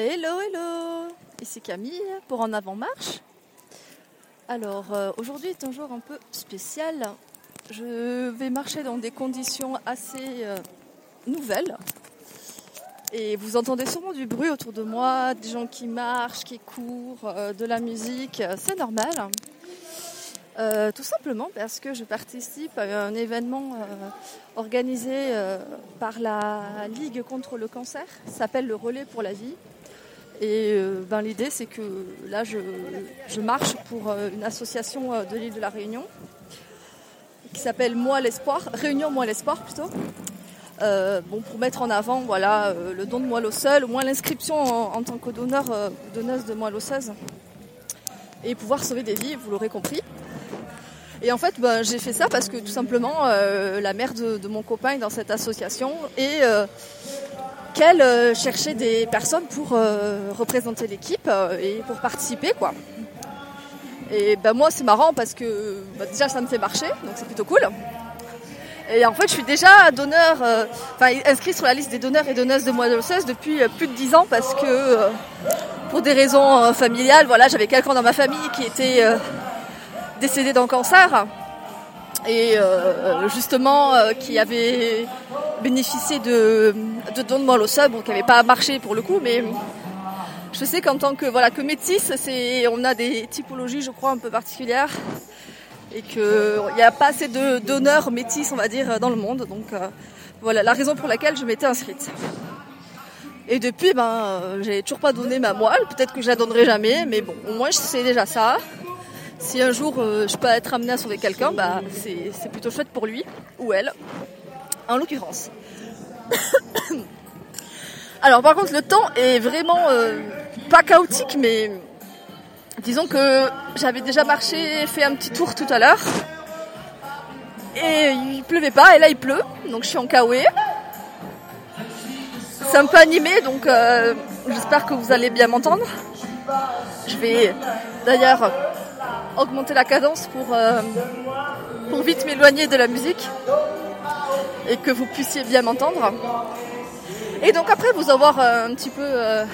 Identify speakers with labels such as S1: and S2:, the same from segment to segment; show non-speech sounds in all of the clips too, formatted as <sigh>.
S1: Hello, hello Ici Camille pour En Avant Marche. Alors euh, aujourd'hui est un jour un peu spécial. Je vais marcher dans des conditions assez euh, nouvelles. Et vous entendez sûrement du bruit autour de moi, des gens qui marchent, qui courent, euh, de la musique, c'est normal. Tout simplement parce que je participe à un événement organisé par la Ligue contre le cancer, s'appelle le Relais pour la vie. Et ben, l'idée c'est que là je, je marche pour une association de l'île de la Réunion qui s'appelle Moi l'espoir, Réunion Moi l'espoir plutôt. bon, pour mettre en avant voilà, le don de moelle osseuse, au moins l'inscription en, tant que donneur, donneuse de moelle osseuse et pouvoir sauver des vies, vous l'aurez compris. Et en fait, ben, j'ai fait ça parce que tout simplement, euh, la mère de, mon copain est dans cette association et euh, euh, cherchait des personnes pour euh, représenter l'équipe euh, et pour participer, quoi. Et ben moi, c'est marrant parce que ben, déjà, ça me fait marcher, donc c'est plutôt cool. Et en fait, je suis déjà donneur, inscrit sur la liste des donneurs et donneuses de moelle osseuse depuis plus de 10 ans parce que pour des raisons familiales, voilà, j'avais quelqu'un dans ma famille qui était décédé d'un cancer et euh, justement euh, qui avait bénéficié de, de dons de moelle osseuse, bon, qui n'avait pas marché pour le coup, mais je sais qu'en tant que voilà que métisse, c'est on a des typologies, je crois, un peu particulières et qu'il n'y a pas assez de donneurs métis, on va dire, dans le monde. Donc euh, voilà la raison pour laquelle je m'étais inscrite. Et depuis, ben, j'ai toujours pas donné ma moelle. Peut-être que je la donnerai jamais, mais bon, au moins je sais déjà ça si un jour euh, je peux être amenée à sauver quelqu'un, bah, c'est plutôt chouette pour lui ou elle, en l'occurrence. <coughs> Alors par contre le temps est vraiment euh, pas chaotique mais disons que j'avais déjà marché, fait un petit tour tout à l'heure et il pleuvait pas et là il pleut donc je suis en kawaii. C'est un peu animé donc euh, j'espère que vous allez bien m'entendre. Je vais d'ailleurs augmenter la cadence pour, euh, pour vite m'éloigner de la musique et que vous puissiez bien m'entendre. Et donc après vous avoir euh, un petit peu euh,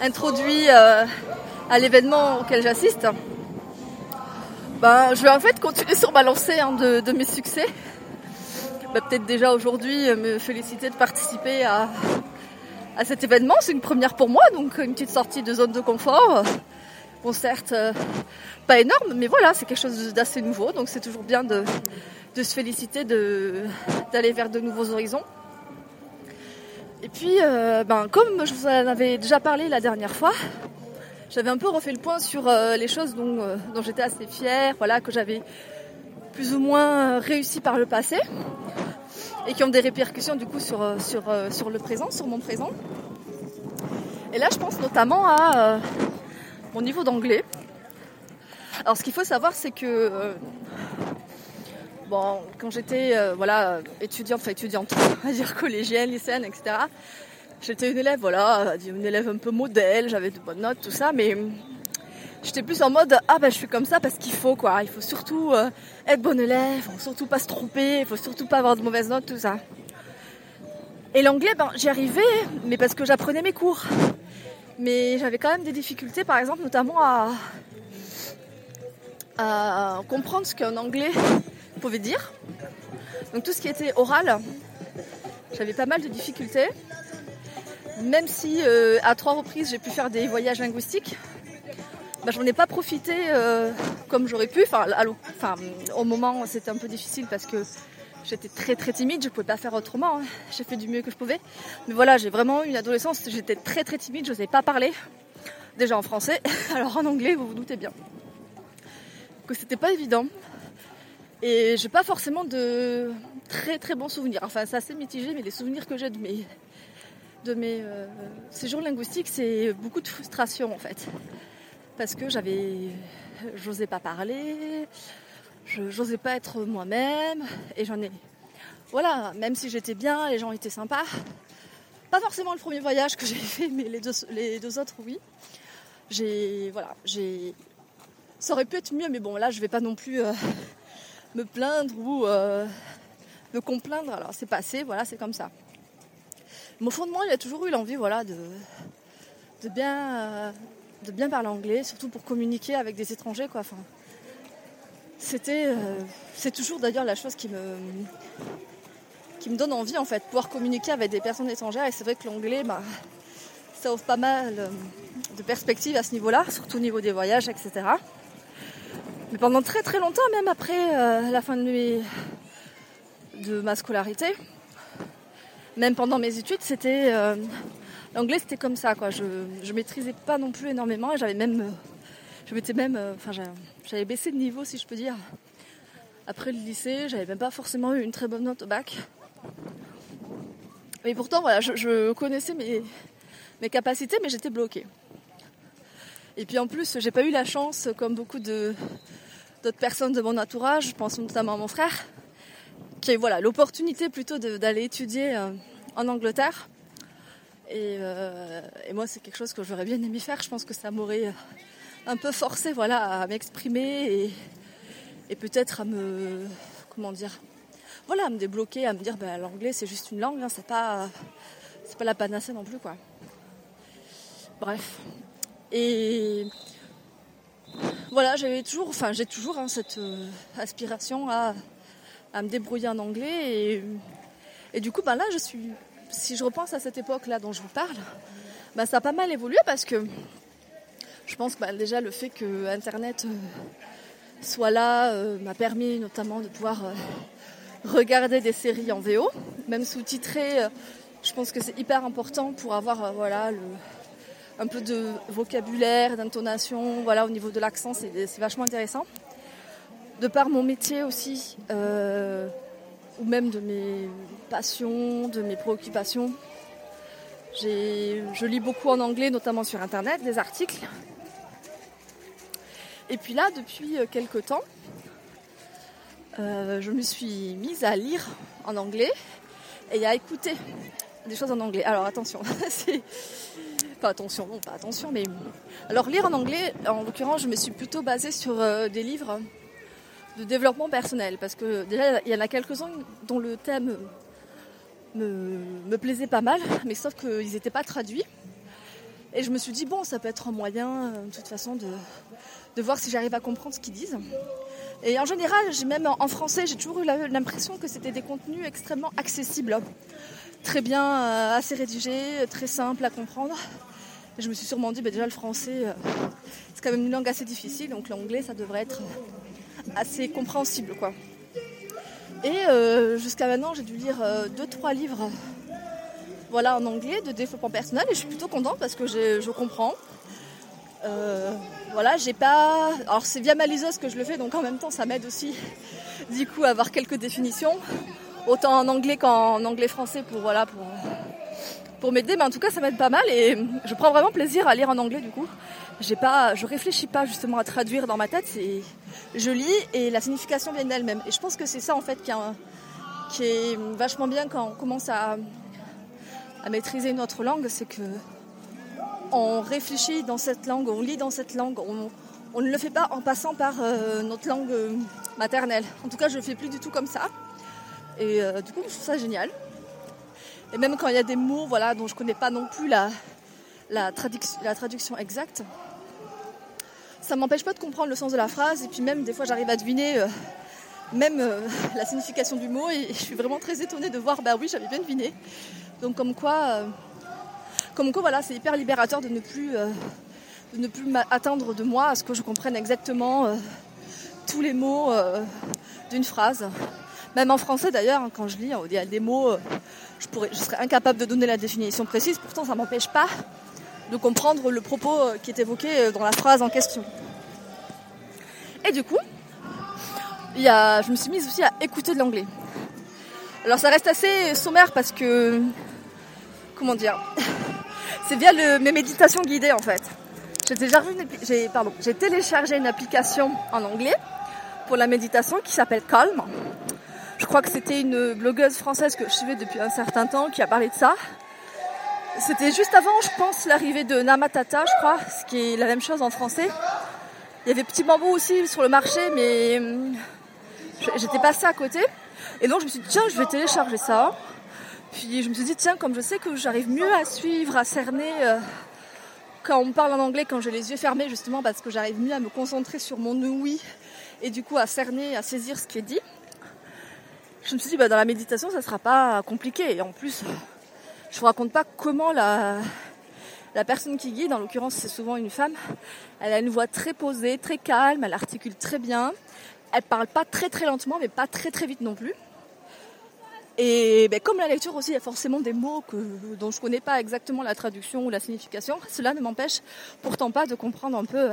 S1: introduit à l'événement auquel j'assiste, ben, je vais en fait continuer sur ma lancée hein, de, de, mes succès. Ben, Peut-être déjà aujourd'hui me féliciter de participer à, à cet événement. C'est une première pour moi, donc une petite sortie de zone de confort. Bon, certes, euh, pas énorme, mais voilà, c'est quelque chose d'assez nouveau, donc c'est toujours bien de, se féliciter d'aller vers de nouveaux horizons. Et puis, euh, ben, comme je vous en avais déjà parlé la dernière fois, j'avais un peu refait le point sur euh, les choses dont, j'étais assez fière, voilà, que j'avais plus ou moins réussi par le passé et qui ont des répercussions du coup sur le présent, sur mon présent. Et là, je pense notamment à mon niveau d'anglais. Alors ce qu'il faut savoir c'est que euh, bon quand j'étais euh, voilà étudiante, enfin étudiante, <laughs> on va dire collégienne, lycéenne, etc. J'étais une élève voilà, une élève un peu modèle, j'avais de bonnes notes, tout ça, mais j'étais plus en mode ah ben je suis comme ça parce qu'il faut quoi, il faut surtout euh, être bonne élève, faut surtout pas se tromper, il faut surtout pas avoir de mauvaises notes, tout ça. Et l'anglais, ben j'y arrivais, mais parce que j'apprenais mes cours mais j'avais quand même des difficultés, par exemple, notamment à, comprendre ce qu'un anglais <laughs> pouvait dire. Donc tout ce qui était oral, j'avais pas mal de difficultés. Même si euh, à trois reprises j'ai pu faire des voyages linguistiques, bah, j'en ai pas profité euh, comme j'aurais pu. Enfin, au moment c'était un peu difficile parce que j'étais très très timide, je pouvais pas faire autrement. Hein. J'ai fait du mieux que je pouvais. Mais voilà, j'ai vraiment eu une adolescence, j'étais très très timide, je n'osais pas parler. Déjà en français, <laughs> alors en anglais, vous vous doutez bien. Que c'était pas évident. Et j'ai pas forcément de très très bons souvenirs. Enfin, c'est assez mitigé, mais les souvenirs que j'ai de mes, de mes euh, séjours linguistiques, c'est beaucoup de frustration en fait. Parce que j'avais. J'osais pas parler, je n'osais pas être moi-même et j'en ai voilà même si j'étais bien les gens étaient sympas pas forcément le premier voyage que <laughs> j'ai fait mais les deux, autres oui j'ai voilà j'ai ça aurait pu être mieux mais bon là je vais pas non plus euh, me plaindre ou euh, me complaindre alors c'est passé voilà c'est comme ça mais au fond de moi il a toujours eu l'envie voilà de bien, de bien parler anglais, surtout pour communiquer avec des étrangers. Quoi. Enfin, c'était, c'est toujours d'ailleurs la chose qui me, qui me donne envie en fait, pouvoir communiquer avec des personnes étrangères. Et c'est vrai que l'anglais, bah, ça offre pas mal de perspectives à ce niveau-là, surtout au niveau des voyages, etc. Mais pendant très très longtemps, même après la fin de, de ma scolarité, même pendant mes études, c'était euh, l'anglais, c'était comme ça, quoi. Je, je maîtrisais pas non plus énormément et j'avais même, euh, je même, euh, enfin, j'avais baissé de niveau, si je peux dire. Après le lycée, j'avais même pas forcément eu une très bonne note au bac. Mais pourtant, voilà, je, connaissais mes, mes capacités, mais j'étais bloquée. Et puis en plus, j'ai pas eu la chance, comme beaucoup de d'autres personnes de mon entourage, je pense notamment à mon frère, qui a voilà, l'opportunité plutôt d'aller étudier en Angleterre. Euh, et, moi, c'est quelque chose que j'aurais bien aimé faire. Je pense que ça m'aurait un peu forcé voilà, à m'exprimer et, peut-être à me. Comment dire Voilà, à me débloquer, à me dire ben, l'anglais, c'est juste une langue, hein, c'est pas, pas la panacée non plus. quoi. Bref. Et voilà, j'avais toujours, enfin, j'ai toujours hein, cette euh, aspiration à, me débrouiller en anglais. Et, du coup, ben là, je suis si je repense à cette époque-là dont je vous parle, bah, ça a pas mal évolué parce que je pense que bah, déjà le fait que Internet euh, soit là euh, m'a permis notamment de pouvoir euh, regarder des séries en VO, même sous-titrées. je pense que c'est hyper important pour avoir voilà un peu de vocabulaire, d'intonation, voilà au niveau de l'accent, c'est vachement intéressant. De par mon métier aussi ou même de mes passions, de mes préoccupations. Je lis beaucoup en anglais, notamment sur Internet, des articles. Et puis là, depuis euh, quelques temps, euh, je me suis mise à lire en anglais et à écouter des choses en anglais. Alors attention, <laughs> c'est pas attention, non pas attention, mais alors lire en anglais, en l'occurrence, je me suis plutôt basée sur euh, des livres de développement personnel parce que déjà il y en a quelques-uns dont le thème me, plaisait pas mal, mais sauf qu'ils n'étaient pas traduits. Et je me suis dit, bon, ça peut être un moyen, de toute façon, de, de voir si j'arrive à comprendre ce qu'ils disent. Et en général, même en français, j'ai toujours eu l'impression que c'était des contenus extrêmement accessibles, très bien, euh, assez rédigés, très simples à comprendre. Je me suis sûrement dit, bah, déjà le français, euh, c'est quand même une langue assez difficile, donc l'anglais, ça devrait être assez compréhensible, quoi. Et euh, jusqu'à maintenant, j'ai dû lire 2-3 euh, livres voilà, en anglais de développement personnel et je suis plutôt contente parce que je comprends. Euh, voilà, j'ai pas. Alors c'est via ma liseuse que je le fais, donc en même temps ça m'aide aussi <laughs> du coup à avoir quelques définitions, autant en anglais qu'en anglais français pour voilà pour pour m'aider, mais en tout cas ça m'aide pas mal et je prends vraiment plaisir à lire en anglais du coup. J'ai pas, je réfléchis pas justement à traduire dans ma tête, c'est je lis et la signification vient d'elle-même. Et je pense que c'est ça en fait qui, est vachement bien quand on commence à, à maîtriser une autre langue, c'est que on réfléchit dans cette langue, on lit dans cette langue, on, ne le fait pas en passant par euh, notre langue maternelle. En tout cas, je le fais plus du tout comme ça. Et euh, du coup, je trouve ça génial. Et même quand il y a des mots voilà, dont je ne connais pas non plus la, traduction exacte, ça m'empêche pas de comprendre le sens de la phrase. Et puis même, des fois, j'arrive à deviner euh, même euh, la signification du mot. Et, <laughs> je suis vraiment très étonnée de voir, bah oui, j'avais bien deviné. Donc comme quoi, euh, comme quoi voilà, c'est hyper libérateur de ne plus, de ne plus attendre de moi à ce que je comprenne exactement tous les mots d'une phrase. Même en français d'ailleurs, hein, quand je lis, il y a des mots je, serais incapable de donner la définition précise, pourtant ça ne m'empêche pas de comprendre le propos euh, qui est évoqué euh, dans la phrase en question. Et du coup, y je me suis mise aussi à écouter de l'anglais. Alors ça reste assez sommaire parce que, comment dire, c'est via le, mes méditations guidées en fait. J'ai, j'ai téléchargé une application en anglais pour la méditation qui s'appelle Calm. Je crois que c'était une blogueuse française que je suivais depuis un certain temps qui a parlé de ça. C'était juste avant, je pense, l'arrivée de Namatata, je crois, ce qui est la même chose en français. Il y avait Petit Bambou aussi sur le marché, mais hum, j'étais passée à côté. Et donc je me suis dit, tiens, je vais télécharger ça. Puis je me suis dit, tiens, comme je sais que j'arrive mieux à suivre, à cerner euh, quand on me parle en anglais, quand j'ai les yeux fermés, justement parce que j'arrive mieux à me concentrer sur mon oui et du coup à cerner, à saisir ce qui est dit. Je me suis dit, bah, dans la méditation, ça sera pas compliqué. Et en plus, je vous raconte pas comment la, la personne qui guide, en l'occurrence c'est souvent une femme, elle a une voix très posée, très calme, elle articule très bien. Elle parle pas très très lentement, mais pas très très vite non plus. Et ben, comme la lecture aussi, il y a forcément des mots que, dont je ne connais pas exactement la traduction ou la signification. Cela ne m'empêche pourtant pas de comprendre un peu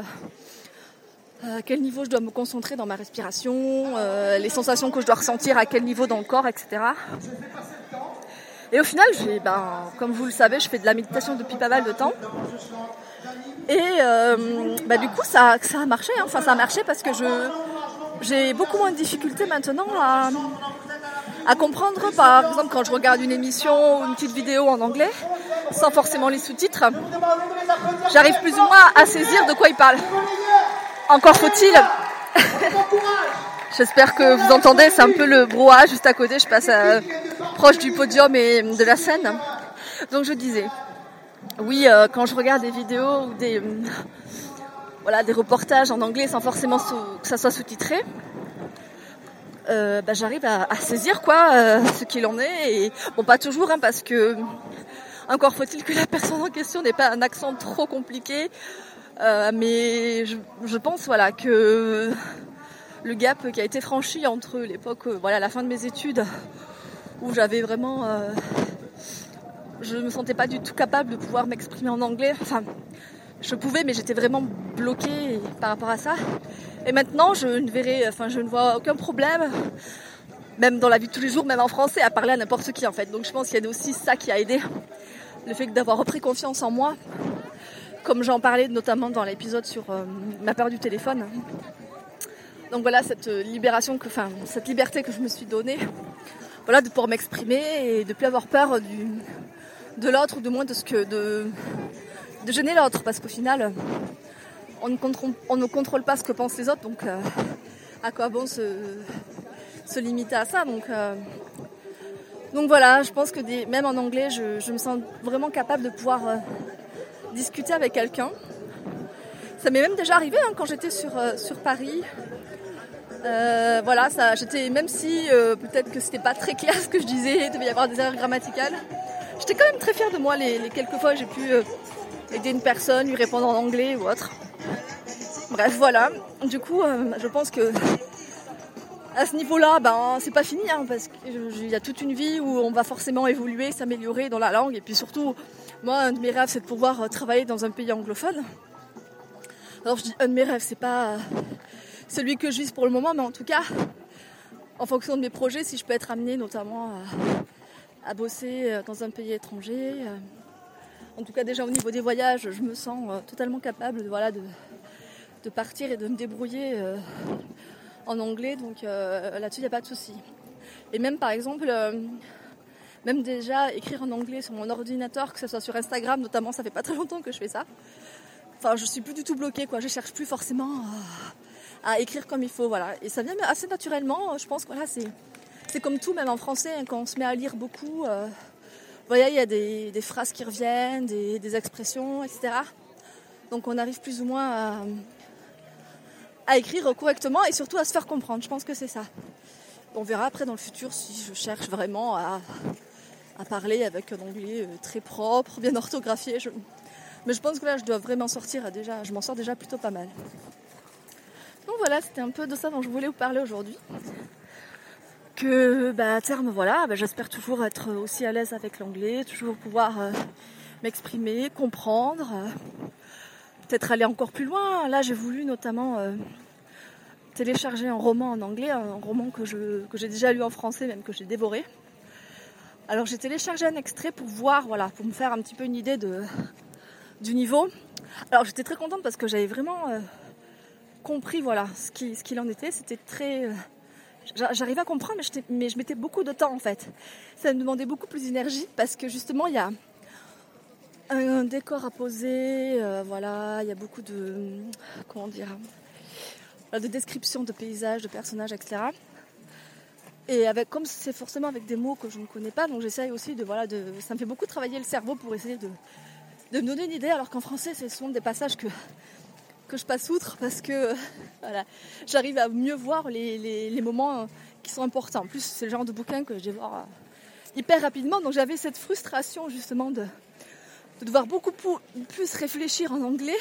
S1: euh, à quel niveau je dois me concentrer dans ma respiration, euh, les sensations que je dois ressentir, à quel niveau dans le corps, etc. Et au final, ben, comme vous le savez, je fais de la méditation depuis pas mal de temps. Et euh, ben, du coup, ça, a marché. Hein. Enfin, ça a marché parce que j'ai beaucoup moins de difficultés maintenant à, à comprendre, par exemple, quand je regarde une émission ou une petite vidéo en anglais, sans forcément les sous-titres, j'arrive plus ou moins à saisir de quoi il parle. Encore faut-il. J'espère que vous entendez, c'est un peu le brouhaha juste à côté, je passe euh, proche du podium et de la scène. Donc je disais, oui, euh, quand je regarde des vidéos ou des, voilà, des reportages en anglais sans forcément que ça soit sous-titré, euh, bah, j'arrive à, saisir quoi euh, ce qu'il en est. Et bon pas toujours hein, parce que encore faut-il que la personne en question n'ait pas un accent trop compliqué. Euh, mais je, pense voilà que le gap qui a été franchi entre l'époque voilà la fin de mes études où j'avais vraiment je me sentais pas du tout capable de pouvoir m'exprimer en anglais. Enfin je pouvais mais j'étais vraiment bloquée par rapport à ça et maintenant, je ne verrai, enfin, je ne vois aucun problème, même dans la vie de tous les jours, même en français, à parler à n'importe qui en fait. Donc je pense qu'il y a aussi ça qui a aidé, le fait d'avoir repris confiance en moi, comme j'en parlais notamment dans l'épisode sur euh, ma peur du téléphone. Donc voilà cette libération, que, enfin cette liberté que je me suis donnée, voilà de pouvoir m'exprimer et de plus avoir peur de l'autre ou de moins de ce que de gêner l'autre, parce qu'au final on ne, contrôle, pas ce que pensent les autres, donc euh, à quoi bon se, limiter à ça donc, euh, voilà, je pense que même en anglais, je, me sens vraiment capable de pouvoir euh, discuter avec quelqu'un. Ça m'est même déjà arrivé hein, quand j'étais sur, sur Paris. voilà, ça, j'étais même si peut-être que c'était pas très clair ce que je disais, il devait y avoir des erreurs grammaticales. J'étais quand même très fière de moi les, les quelques fois j'ai pu aider une personne, lui répondre en anglais ou autre. Bref, voilà. Du coup, euh, je pense que à ce niveau-là, ben, c'est pas fini, hein, parce qu'il y a toute une vie où on va forcément évoluer, s'améliorer dans la langue. Et puis surtout, moi, un de mes rêves, c'est de pouvoir euh, travailler dans un pays anglophone. Alors, je dis un de mes rêves, c'est pas euh, celui que je vise pour le moment, mais en tout cas, en fonction de mes projets, si je peux être amenée notamment à, bosser dans un pays étranger. En tout cas, déjà au niveau des voyages, je me sens totalement capable voilà, de, de partir et de me débrouiller euh, en anglais. Donc euh, là-dessus, il n'y a pas de souci. Et même par exemple, euh, même déjà écrire en anglais sur mon ordinateur, que ce soit sur Instagram notamment, ça fait pas très longtemps que je fais ça. Enfin, je suis plus du tout bloquée, quoi. Je cherche plus forcément à, écrire comme il faut, voilà. Et ça vient assez naturellement. Je pense que voilà, c'est c'est comme tout, même en français, hein, quand on se met à lire beaucoup. il y a des, phrases qui reviennent, des, des, expressions, etc. Donc on arrive plus ou moins à, à écrire correctement et surtout à se faire comprendre. Je pense que c'est ça. On verra après dans le futur si je cherche vraiment à, parler avec un anglais euh, très propre, bien orthographié. Mais je pense que là, je dois vraiment sortir déjà. Je m'en sors déjà plutôt pas mal. Donc voilà, c'était un peu de ça dont je voulais vous parler aujourd'hui. Que bah, à terme, voilà, bah, j'espère toujours être aussi à l'aise avec l'anglais, toujours pouvoir euh, m'exprimer, comprendre. Euh, peut-être aller encore plus loin. Là, j'ai voulu notamment euh, télécharger un roman en anglais, un roman que, je, que j'ai déjà lu en français, même que j'ai dévoré. Alors j'ai téléchargé un extrait pour voir, voilà, pour me faire un petit peu une idée de, du niveau. Alors j'étais très contente parce que j'avais vraiment euh, compris, voilà, ce, qui, ce qu'il en était. C'était très... Euh, j'arrivais à comprendre, mais, mais je mettais beaucoup de temps en fait. Ça me demandait beaucoup plus d'énergie parce que justement, il y a un décor à poser, euh, voilà, il y a beaucoup de, comment dire, de descriptions de paysages, de personnages, etc. Et avec, comme c'est forcément avec des mots que je ne connais pas, donc j'essaye aussi de, voilà, ça me fait beaucoup travailler le cerveau pour essayer de, de me donner une idée, alors qu'en français, ce sont des passages que, que je passe outre parce que voilà, j'arrive à mieux voir les, moments qui sont importants. En plus, c'est le genre de bouquin que je vais voir euh, hyper rapidement, donc j'avais cette frustration justement de, de devoir beaucoup plus réfléchir en anglais,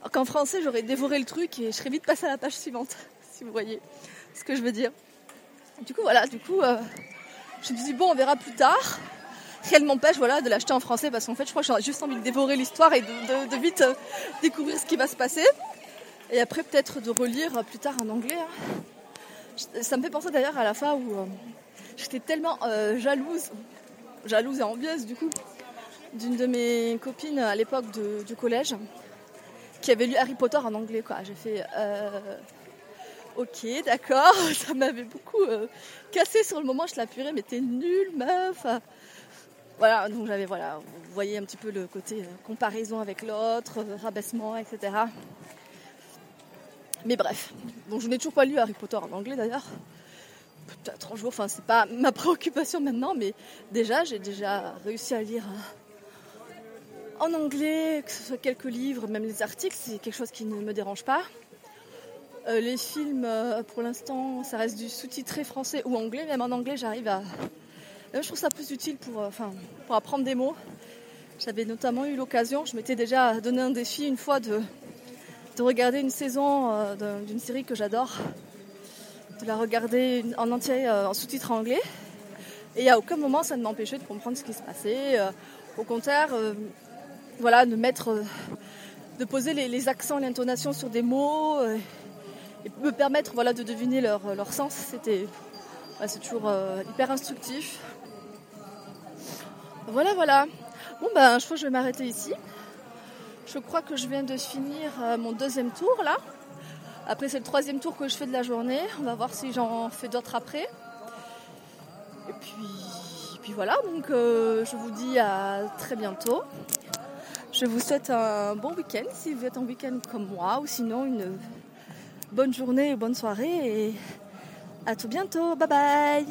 S1: alors qu'en français, j'aurais dévoré le truc et je serais vite passé à la page suivante, <laughs> si vous voyez ce que je veux dire. Du coup, voilà, du coup, euh, je me suis dit, bon, on verra plus tard. Rien m'empêche voilà, de l'acheter en français parce qu'en fait, je crois que j'ai juste envie de dévorer l'histoire et de, vite euh, découvrir ce qui va se passer. Et après, peut-être de relire plus tard en anglais. Hein. Ça me fait penser d'ailleurs à la fois où euh, j'étais tellement jalouse, jalouse et envieuse du coup, d'une de mes copines à l'époque du collège qui avait lu Harry Potter en anglais. Quoi. J'ai fait. Ok, d'accord, <laughs> ça m'avait beaucoup cassé sur le moment. Je l'appuierais, mais t'es nulle, meuf. Voilà, donc j'avais, voilà, vous voyez un petit peu le côté euh, comparaison avec l'autre, euh, rabaissement, etc. Mais bref, donc je n'ai toujours pas lu Harry Potter en anglais d'ailleurs. Peut-être un jour, enfin c'est pas ma <laughs> préoccupation maintenant, mais déjà j'ai déjà réussi à lire euh, en anglais, que ce soit quelques livres, même les articles, c'est quelque chose qui ne me dérange pas. les films, pour l'instant, ça reste du sous-titré français ou anglais, même en anglais j'arrive à, je trouve ça plus utile pour, euh, pour apprendre des mots. J'avais notamment eu l'occasion, je m'étais déjà donné un défi une fois de, de regarder une saison euh, d'une série que j'adore, de la regarder en entier euh, en sous-titres anglais. Et à aucun moment ça ne m'empêchait de comprendre ce qui se passait. Au contraire, voilà, de mettre, de poser les, accents, l'intonation sur des mots et me permettre voilà, de deviner leur, sens. C'était c'est toujours hyper instructif. Voilà, voilà. Bon, ben, je crois que je vais m'arrêter ici. Je crois que je viens de finir euh, mon deuxième tour là. Après, c'est le troisième tour que je fais de la journée. On va voir si j'en fais d'autres après. Et puis, puis voilà, donc euh, je vous dis à très bientôt. Je vous souhaite un bon week-end si vous êtes en week-end comme moi, ou sinon une bonne journée, bonne soirée et à tout bientôt. Bye bye